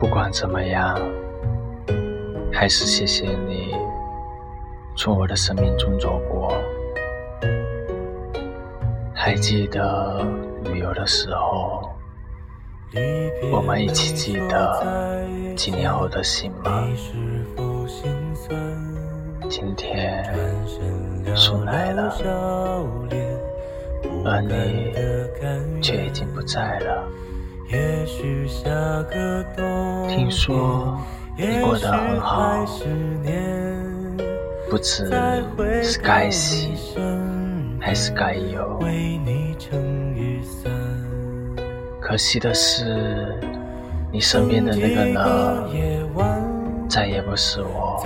不管怎么样，还是谢谢你从我的生命中走过。还记得旅游的时候，我们一起记得几年后的心吗？今天送来了，而你却已经不在了。听说你过得很好，不知是该喜还是该忧。可惜的是，你身边的那个人，再也不是我。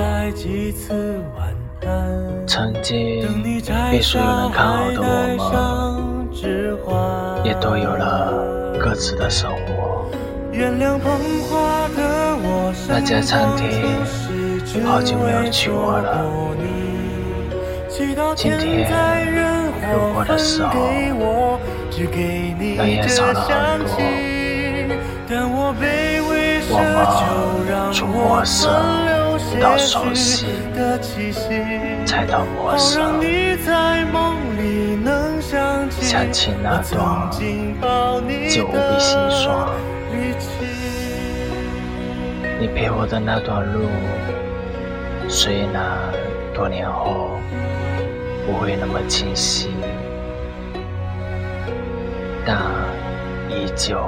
曾经被所有人看好的我们，也都有了各自的生活。那家餐厅，好久没有去过了。今天。路过的时候，人也少了很多。我们从陌生到熟悉，再到陌生，想起那段就无比心酸。你陪我的那段路，虽然多年后。不会那么清晰，但依旧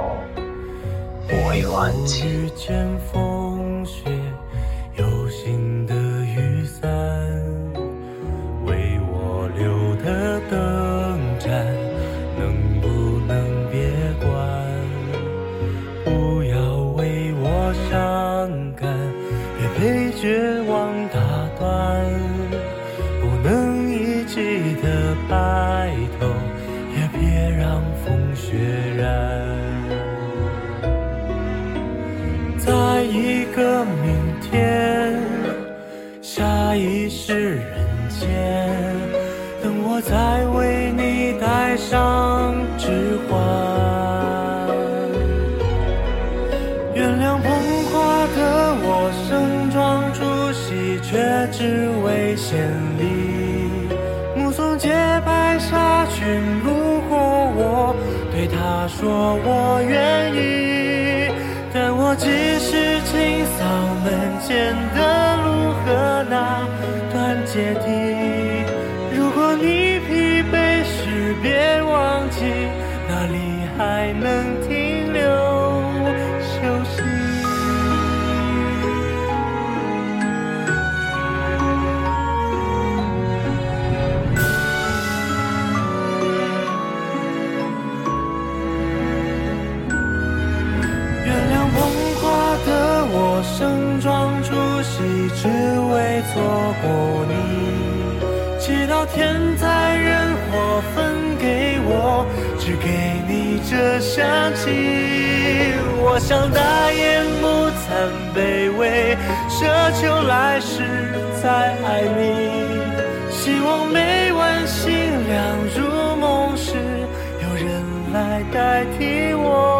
不会忘记。伤感也被绝望打断不能一起的白头也别让风雪染在一个明天下一世人间等我再为你戴上指环。只为献礼。目送洁白纱裙路过，我对他说我愿意，但我只是。清扫门前的路和那段阶梯。如果你疲惫时，别忘记哪里还能停装出席，只为错过你。祈祷天灾人祸分给我，只给你这香气。我想大言不惭卑微，奢求来世再爱你。希望每晚星亮入梦时，有人来代替我。